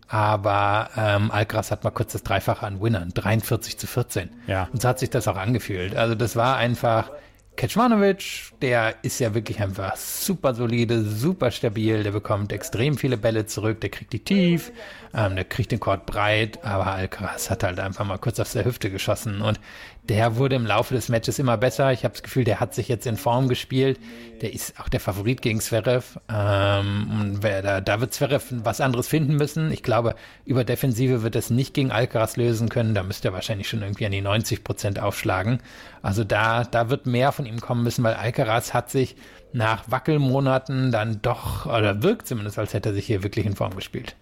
Aber ähm, Alcaraz hat mal kurz das Dreifache an Winnern, 43 zu 14. Ja. Und so hat sich das auch angefühlt. Also das war einfach Kecmanovic, der ist ja wirklich einfach super solide, super stabil, der bekommt extrem viele Bälle zurück, der kriegt die tief, ähm, der kriegt den Court breit, aber Alcaraz hat halt einfach mal kurz aus der Hüfte geschossen und der wurde im Laufe des Matches immer besser. Ich habe das Gefühl, der hat sich jetzt in Form gespielt. Der ist auch der Favorit gegen Zverev. Ähm, und wer da, da wird Zverev was anderes finden müssen. Ich glaube, über Defensive wird es nicht gegen Alcaraz lösen können. Da müsste er wahrscheinlich schon irgendwie an die 90 Prozent aufschlagen. Also da, da wird mehr von ihm kommen müssen, weil Alcaraz hat sich nach Wackelmonaten dann doch, oder wirkt zumindest, als hätte er sich hier wirklich in Form gespielt.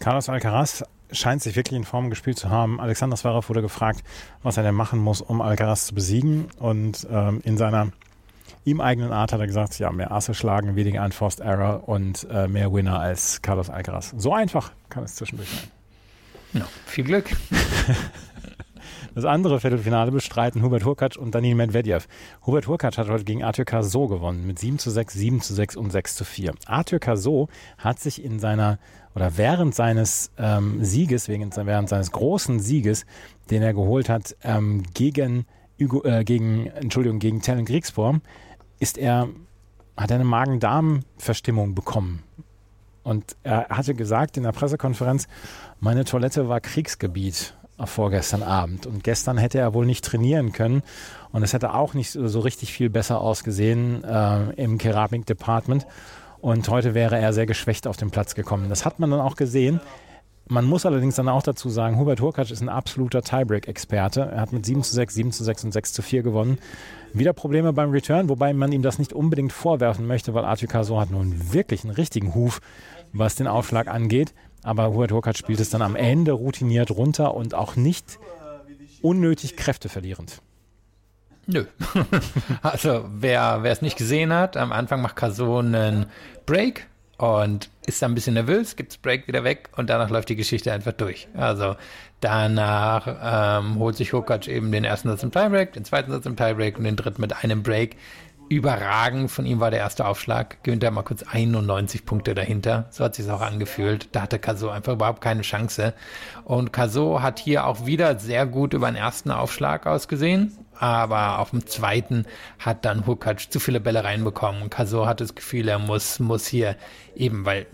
Carlos Alcaraz scheint sich wirklich in Form gespielt zu haben. Alexander Zverev wurde gefragt, was er denn machen muss, um Alcaraz zu besiegen. Und ähm, in seiner ihm eigenen Art hat er gesagt, ja, mehr Asse schlagen, weniger Unforced Error und äh, mehr Winner als Carlos Alcaraz. So einfach kann es zwischendurch sein. Ja, viel Glück. (laughs) Das andere Viertelfinale bestreiten Hubert Hurkacz und Daniil Medvedev. Hubert Hurkacz hat heute gegen Arthur Cazot gewonnen mit 7 zu 6, 7 zu 6 und 6 zu 4. Arthur Cazot hat sich in seiner oder während seines ähm, Sieges, wegen, während seines großen Sieges, den er geholt hat, ähm, gegen, äh, gegen, Entschuldigung, gegen Talon Kriegsform, ist er, hat er eine Magen-Darm-Verstimmung bekommen. Und er hatte gesagt in der Pressekonferenz, meine Toilette war Kriegsgebiet vorgestern Abend. Und gestern hätte er wohl nicht trainieren können. Und es hätte auch nicht so richtig viel besser ausgesehen äh, im Keramik-Department. Und heute wäre er sehr geschwächt auf den Platz gekommen. Das hat man dann auch gesehen. Man muss allerdings dann auch dazu sagen, Hubert Hurkacz ist ein absoluter Tiebreak-Experte. Er hat mit 7 zu 6, 7 zu 6 und 6 zu 4 gewonnen. Wieder Probleme beim Return, wobei man ihm das nicht unbedingt vorwerfen möchte, weil Arthur Caso hat nun wirklich einen richtigen Huf, was den Aufschlag angeht. Aber Hubert Hurkacz spielt es dann am Ende routiniert runter und auch nicht unnötig kräfteverlierend. Nö. (laughs) also wer es nicht gesehen hat, am Anfang macht Caso einen Break und ist dann ein bisschen nervös, gibt das Break wieder weg und danach läuft die Geschichte einfach durch. Also danach ähm, holt sich Hurkacz eben den ersten Satz im Tiebreak, den zweiten Satz im Tiebreak und den dritten mit einem Break überragend. Von ihm war der erste Aufschlag. Gewinnt er mal kurz 91 Punkte dahinter. So hat sich auch angefühlt. Da hatte Kaso einfach überhaupt keine Chance. Und Kaso hat hier auch wieder sehr gut über den ersten Aufschlag ausgesehen. Aber auf dem zweiten hat dann Hukac zu viele Bälle reinbekommen. Kaso hat das Gefühl, er muss, muss hier eben, weil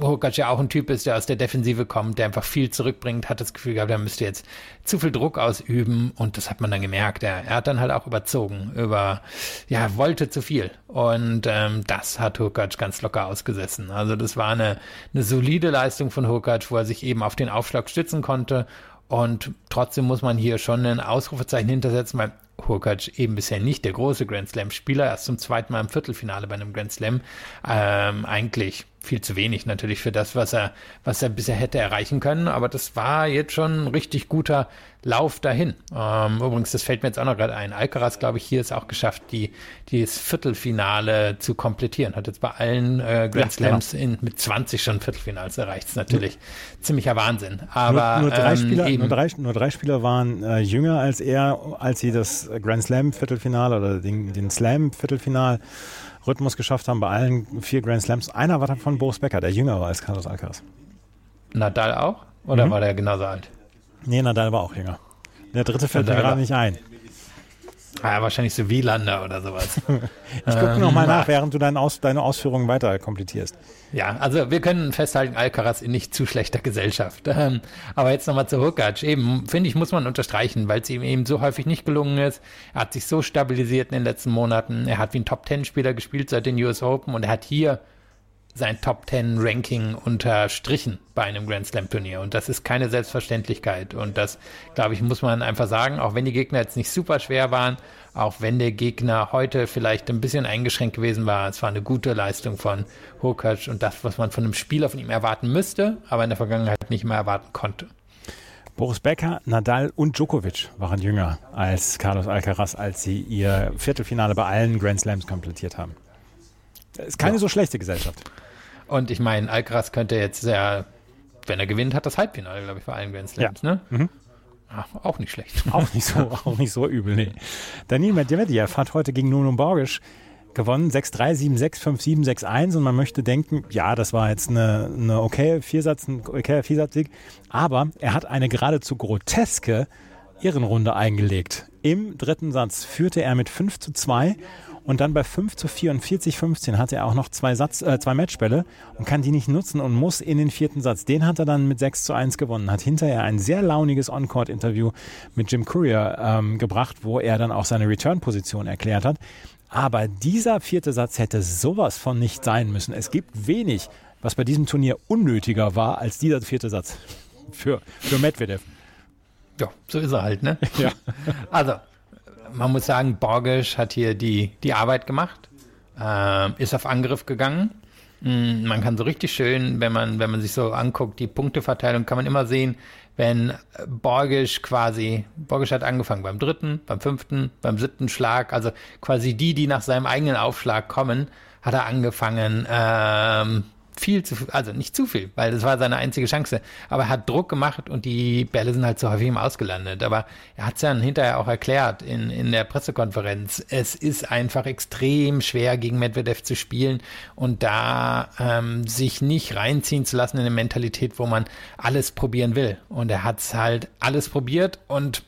Hukac ja auch ein Typ ist, der aus der Defensive kommt, der einfach viel zurückbringt, hat das Gefühl gehabt, er müsste jetzt zu viel Druck ausüben und das hat man dann gemerkt. Er, er hat dann halt auch überzogen, über, ja, wollte zu viel und ähm, das hat Hukac ganz locker ausgesessen. Also das war eine, eine solide Leistung von Hukac, wo er sich eben auf den Aufschlag stützen konnte und trotzdem muss man hier schon ein Ausrufezeichen hintersetzen, weil Hurkacz eben bisher nicht der große Grand Slam-Spieler, erst zum zweiten Mal im Viertelfinale bei einem Grand Slam. Ähm, eigentlich viel zu wenig natürlich für das, was er, was er bisher hätte erreichen können. Aber das war jetzt schon ein richtig guter Lauf dahin. Ähm, übrigens, das fällt mir jetzt auch noch gerade ein. Alcaraz, glaube ich, hier ist auch geschafft, die, das Viertelfinale zu komplettieren. Hat jetzt bei allen äh, Grand ja, Slams genau. in, mit 20 schon Viertelfinals erreicht. Das ist natürlich mhm. ziemlicher Wahnsinn. Aber nur, nur drei, ähm, Spieler, nur, drei, nur drei Spieler waren äh, jünger als er, als sie das Grand Slam Viertelfinale oder den, den Slam Viertelfinal Rhythmus geschafft haben bei allen vier Grand Slams. Einer war dann von Boris Becker, der jünger war als Carlos Alcaraz. Nadal auch? Oder mhm. war der genauso alt? Nee, Nadal war auch jünger. Der dritte fällt mir gerade nicht ein. Ah, wahrscheinlich so Wielander oder sowas. (laughs) ich gucke ähm, nochmal nach, während du deine, Aus, deine Ausführungen weiter komplettierst. Ja, also wir können festhalten, Alcaraz in nicht zu schlechter Gesellschaft. Ähm, aber jetzt nochmal zu Hukac. Eben, finde ich, muss man unterstreichen, weil es ihm eben so häufig nicht gelungen ist. Er hat sich so stabilisiert in den letzten Monaten. Er hat wie ein Top-10-Spieler gespielt seit den US Open und er hat hier sein Top 10 Ranking unterstrichen bei einem Grand Slam Turnier. Und das ist keine Selbstverständlichkeit. Und das, glaube ich, muss man einfach sagen, auch wenn die Gegner jetzt nicht super schwer waren, auch wenn der Gegner heute vielleicht ein bisschen eingeschränkt gewesen war, es war eine gute Leistung von Hokac und das, was man von einem Spieler von ihm erwarten müsste, aber in der Vergangenheit nicht mehr erwarten konnte. Boris Becker, Nadal und Djokovic waren jünger als Carlos Alcaraz, als sie ihr Viertelfinale bei allen Grand Slams komplettiert haben. Ist keine ja. so schlechte Gesellschaft. Und ich meine, Alcaraz könnte jetzt sehr, wenn er gewinnt, hat das Halbfinale, glaube ich, bei allen Grand Slams, ja. ne? Mhm. Ach, auch nicht schlecht. (laughs) Auch nicht so, auch nicht so übel, nee. Daniel Medvedev hat heute gegen Nuno Borgisch gewonnen, 6-3, 7-6, 5-7, 6-1 und man möchte denken, ja, das war jetzt eine, eine okay Viersatz, ein okay Viersatzsieg, aber er hat eine geradezu groteske Ehrenrunde eingelegt. Im dritten Satz führte er mit 5 zu 2 und dann bei 5 zu 44, 15 hat er auch noch zwei, Satz, äh, zwei Matchbälle und kann die nicht nutzen und muss in den vierten Satz. Den hat er dann mit 6 zu 1 gewonnen, hat hinterher ein sehr launiges On-Court-Interview mit Jim Courier ähm, gebracht, wo er dann auch seine Return-Position erklärt hat. Aber dieser vierte Satz hätte sowas von nicht sein müssen. Es gibt wenig, was bei diesem Turnier unnötiger war als dieser vierte Satz (laughs) für, für Medvedev. Ja, so ist er halt, ne? (laughs) Ja. Also, man muss sagen, Borgisch hat hier die, die Arbeit gemacht, äh, ist auf Angriff gegangen. Mm, man kann so richtig schön, wenn man, wenn man sich so anguckt, die Punkteverteilung, kann man immer sehen, wenn Borgisch quasi, Borgisch hat angefangen beim dritten, beim fünften, beim siebten Schlag, also quasi die, die nach seinem eigenen Aufschlag kommen, hat er angefangen, ähm, viel zu, also nicht zu viel, weil das war seine einzige Chance. Aber er hat Druck gemacht und die Bälle sind halt so häufig ihm ausgelandet. Aber er hat es dann hinterher auch erklärt in, in der Pressekonferenz. Es ist einfach extrem schwer, gegen Medvedev zu spielen und da ähm, sich nicht reinziehen zu lassen in eine Mentalität, wo man alles probieren will. Und er hat es halt alles probiert und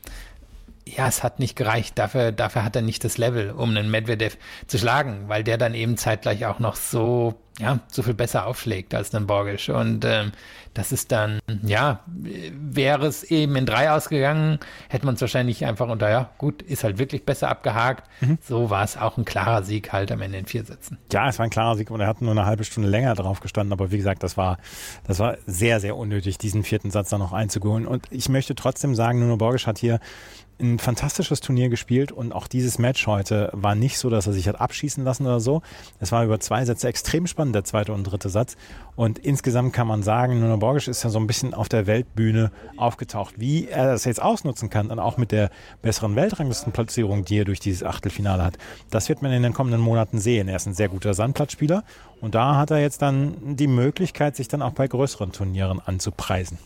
ja, es hat nicht gereicht. Dafür, dafür hat er nicht das Level, um einen Medvedev zu schlagen, weil der dann eben zeitgleich auch noch so, ja, so viel besser aufschlägt als ein Borgisch. Und ähm, das ist dann, ja, wäre es eben in drei ausgegangen, hätte man es wahrscheinlich einfach unter, ja, gut, ist halt wirklich besser abgehakt. Mhm. So war es auch ein klarer Sieg halt am Ende in vier Sätzen. Ja, es war ein klarer Sieg und er hat nur eine halbe Stunde länger drauf gestanden. Aber wie gesagt, das war, das war sehr, sehr unnötig, diesen vierten Satz dann noch einzuholen. Und ich möchte trotzdem sagen, Nuno Borgisch hat hier ein fantastisches Turnier gespielt und auch dieses Match heute war nicht so, dass er sich hat abschießen lassen oder so. Es war über zwei Sätze extrem spannend, der zweite und dritte Satz. Und insgesamt kann man sagen, Nuno Borgisch ist ja so ein bisschen auf der Weltbühne aufgetaucht. Wie er das jetzt ausnutzen kann und auch mit der besseren Weltranglistenplatzierung, die er durch dieses Achtelfinale hat, das wird man in den kommenden Monaten sehen. Er ist ein sehr guter Sandplatzspieler und da hat er jetzt dann die Möglichkeit, sich dann auch bei größeren Turnieren anzupreisen.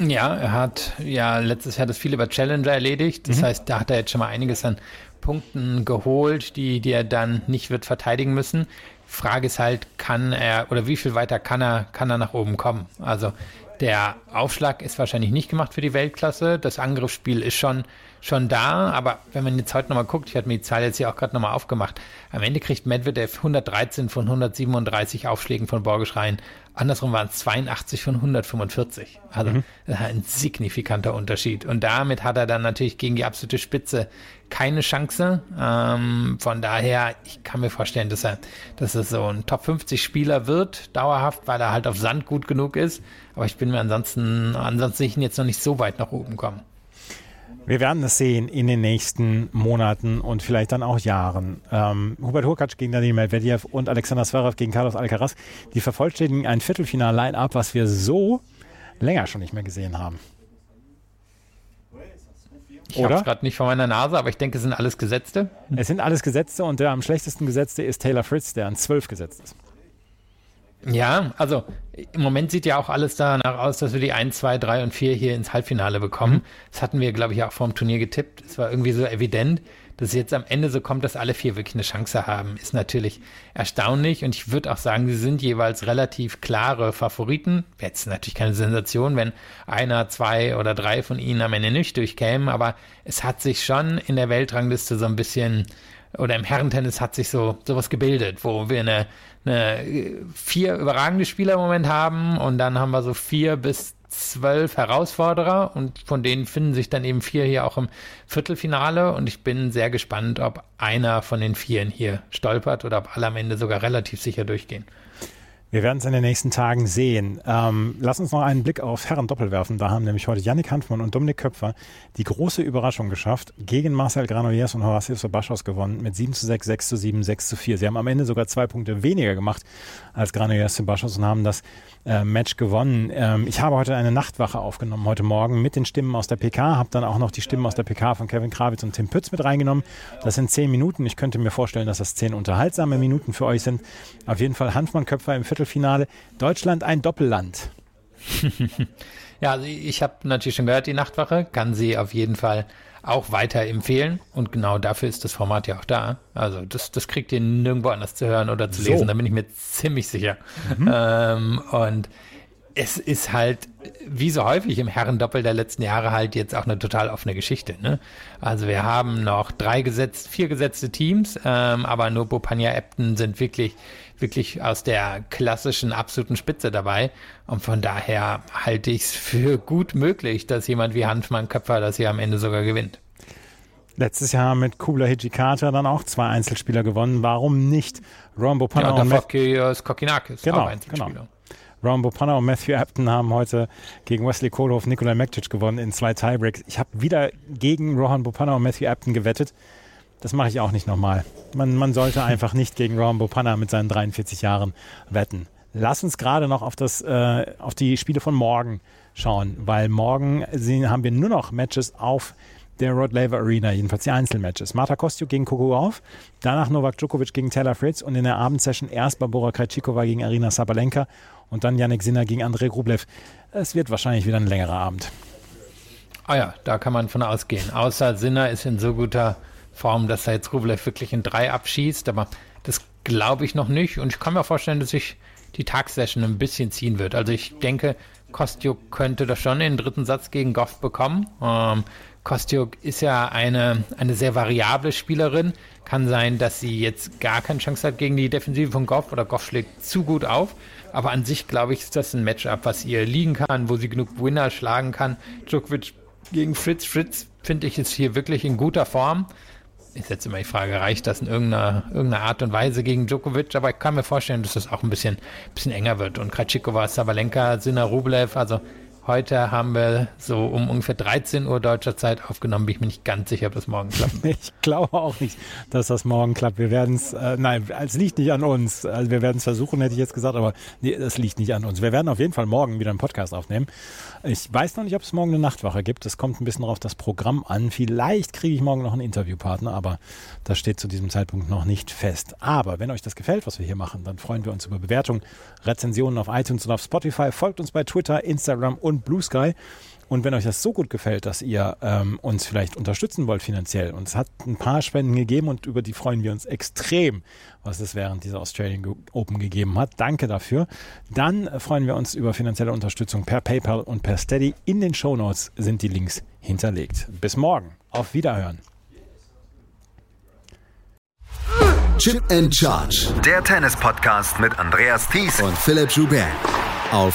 Ja, er hat ja letztes Jahr das viel über Challenger erledigt. Das mhm. heißt, da hat er jetzt schon mal einiges an Punkten geholt, die, die er dann nicht wird verteidigen müssen. Frage ist halt, kann er oder wie viel weiter kann er, kann er nach oben kommen? Also der Aufschlag ist wahrscheinlich nicht gemacht für die Weltklasse. Das Angriffsspiel ist schon schon da, aber wenn man jetzt heute nochmal guckt, ich hatte mir die Zahl jetzt hier auch gerade nochmal aufgemacht, am Ende kriegt Medvedev 113 von 137 Aufschlägen von Borgisch rein. Andersrum waren es 82 von 145. Also mhm. ein signifikanter Unterschied. Und damit hat er dann natürlich gegen die absolute Spitze keine Chance. Ähm, von daher, ich kann mir vorstellen, dass er, dass er so ein Top 50 Spieler wird, dauerhaft, weil er halt auf Sand gut genug ist. Aber ich bin mir ansonsten, ansonsten sehe ich ihn jetzt noch nicht so weit nach oben kommen. Wir werden es sehen in den nächsten Monaten und vielleicht dann auch Jahren. Ähm, Hubert Hurkacz gegen Daniel Medvedev und Alexander Zverev gegen Carlos Alcaraz, die vervollständigen ein Viertelfinal-Line-Up, was wir so länger schon nicht mehr gesehen haben. Ich habe es gerade nicht vor meiner Nase, aber ich denke, es sind alles Gesetzte. Es sind alles Gesetzte und der am schlechtesten Gesetzte ist Taylor Fritz, der an zwölf gesetzt ist. Ja, also im Moment sieht ja auch alles danach aus, dass wir die 1, 2, 3 und 4 hier ins Halbfinale bekommen. Mhm. Das hatten wir, glaube ich, auch vor dem Turnier getippt. Es war irgendwie so evident, dass es jetzt am Ende so kommt, dass alle vier wirklich eine Chance haben. Ist natürlich erstaunlich und ich würde auch sagen, sie sind jeweils relativ klare Favoriten. Wäre jetzt natürlich keine Sensation, wenn einer, zwei oder drei von ihnen am Ende nicht durchkämen, aber es hat sich schon in der Weltrangliste so ein bisschen oder im Herrentennis hat sich so sowas gebildet, wo wir eine, eine vier überragende Spieler im Moment haben und dann haben wir so vier bis zwölf Herausforderer und von denen finden sich dann eben vier hier auch im Viertelfinale und ich bin sehr gespannt, ob einer von den vieren hier stolpert oder ob alle am Ende sogar relativ sicher durchgehen. Wir werden es in den nächsten Tagen sehen. Ähm, lass uns noch einen Blick auf Herren Doppel werfen. Da haben nämlich heute Yannick Hanfmann und Dominik Köpfer die große Überraschung geschafft. Gegen Marcel Granollers und Horacio Sobastos gewonnen mit 7 zu 6, 6 zu 7, 6 zu 4. Sie haben am Ende sogar zwei Punkte weniger gemacht als Granollers Sobastos und haben das äh, Match gewonnen. Ähm, ich habe heute eine Nachtwache aufgenommen, heute Morgen mit den Stimmen aus der PK, habe dann auch noch die Stimmen aus der PK von Kevin Krawitz und Tim Pütz mit reingenommen. Das sind zehn Minuten. Ich könnte mir vorstellen, dass das zehn unterhaltsame Minuten für euch sind. Auf jeden Fall Hanfmann-Köpfer im Viertelfinale. Deutschland ein Doppelland. (laughs) ja, also ich habe natürlich schon gehört, die Nachtwache kann sie auf jeden Fall auch weiter empfehlen. Und genau dafür ist das Format ja auch da. Also das, das kriegt ihr nirgendwo anders zu hören oder zu lesen, so. da bin ich mir ziemlich sicher. Mhm. Ähm, und es ist halt, wie so häufig im Herrendoppel der letzten Jahre halt jetzt auch eine total offene Geschichte. Ne? Also wir haben noch drei gesetzt, vier gesetzte Teams, ähm, aber nur Bopania Epton sind wirklich wirklich aus der klassischen absoluten Spitze dabei. Und von daher halte ich es für gut möglich, dass jemand wie Hanfmann Köpfer das hier am Ende sogar gewinnt. Letztes Jahr mit Kubla Hijikata dann auch zwei Einzelspieler gewonnen. Warum nicht Rombo Panna ja, und Matthew Kokinakis, genau, auch Einzelspieler. Genau. Rombo Panna und Matthew Apton haben heute gegen Wesley Kohlhoff Nikolai Mektic gewonnen in zwei Tiebreaks. Ich habe wieder gegen Rohan Bopanna und Matthew Apton gewettet. Das mache ich auch nicht nochmal. Man, man sollte (laughs) einfach nicht gegen Rohan Bopanna mit seinen 43 Jahren wetten. Lass uns gerade noch auf, das, äh, auf die Spiele von morgen schauen, weil morgen haben wir nur noch Matches auf der Rod Laver Arena, jedenfalls die Einzelmatches. Marta Kostjuk gegen Coco auf, danach Novak Djokovic gegen Taylor Fritz und in der Abendsession erst Barbora Krejcikova gegen Arina Sabalenka und dann Yannick Sinner gegen Andrei Rublev. Es wird wahrscheinlich wieder ein längerer Abend. Ah ja, da kann man von ausgehen. Außer Sinner ist in so guter Form, dass er jetzt Rublev wirklich in drei abschießt, aber das glaube ich noch nicht und ich kann mir vorstellen, dass sich die Tagsession ein bisschen ziehen wird. Also ich denke, Kostjuk könnte das schon in den dritten Satz gegen Goff bekommen. Ähm, Kostjuk ist ja eine, eine sehr variable Spielerin. Kann sein, dass sie jetzt gar keine Chance hat gegen die Defensive von Goff oder Goff schlägt zu gut auf. Aber an sich, glaube ich, ist das ein Matchup, was ihr liegen kann, wo sie genug Winner schlagen kann. Djokovic gegen Fritz. Fritz, finde ich, ist hier wirklich in guter Form ist jetzt immer die Frage, reicht das in irgendeiner, irgendeiner Art und Weise gegen Djokovic? Aber ich kann mir vorstellen, dass das auch ein bisschen, bisschen enger wird. Und Kratschikova, Sabalenka, Sina Rublev, also Heute haben wir so um ungefähr 13 Uhr deutscher Zeit aufgenommen. Bin ich mir nicht ganz sicher, ob das morgen klappt. (laughs) Ich glaube auch nicht, dass das morgen klappt. Wir werden es, äh, nein, es liegt nicht an uns. Also wir werden es versuchen, hätte ich jetzt gesagt, aber nee, es liegt nicht an uns. Wir werden auf jeden Fall morgen wieder einen Podcast aufnehmen. Ich weiß noch nicht, ob es morgen eine Nachtwache gibt. Es kommt ein bisschen auf das Programm an. Vielleicht kriege ich morgen noch einen Interviewpartner, aber das steht zu diesem Zeitpunkt noch nicht fest. Aber wenn euch das gefällt, was wir hier machen, dann freuen wir uns über Bewertungen, Rezensionen auf iTunes und auf Spotify. Folgt uns bei Twitter, Instagram und Blue Sky. Und wenn euch das so gut gefällt, dass ihr ähm, uns vielleicht unterstützen wollt finanziell, und es hat ein paar Spenden gegeben und über die freuen wir uns extrem, was es während dieser Australian Open gegeben hat. Danke dafür. Dann freuen wir uns über finanzielle Unterstützung per PayPal und per Steady. In den Show Notes sind die Links hinterlegt. Bis morgen. Auf Wiederhören. Chip and Charge. Der Tennis-Podcast mit Andreas Thies und Philipp Joubert. Auf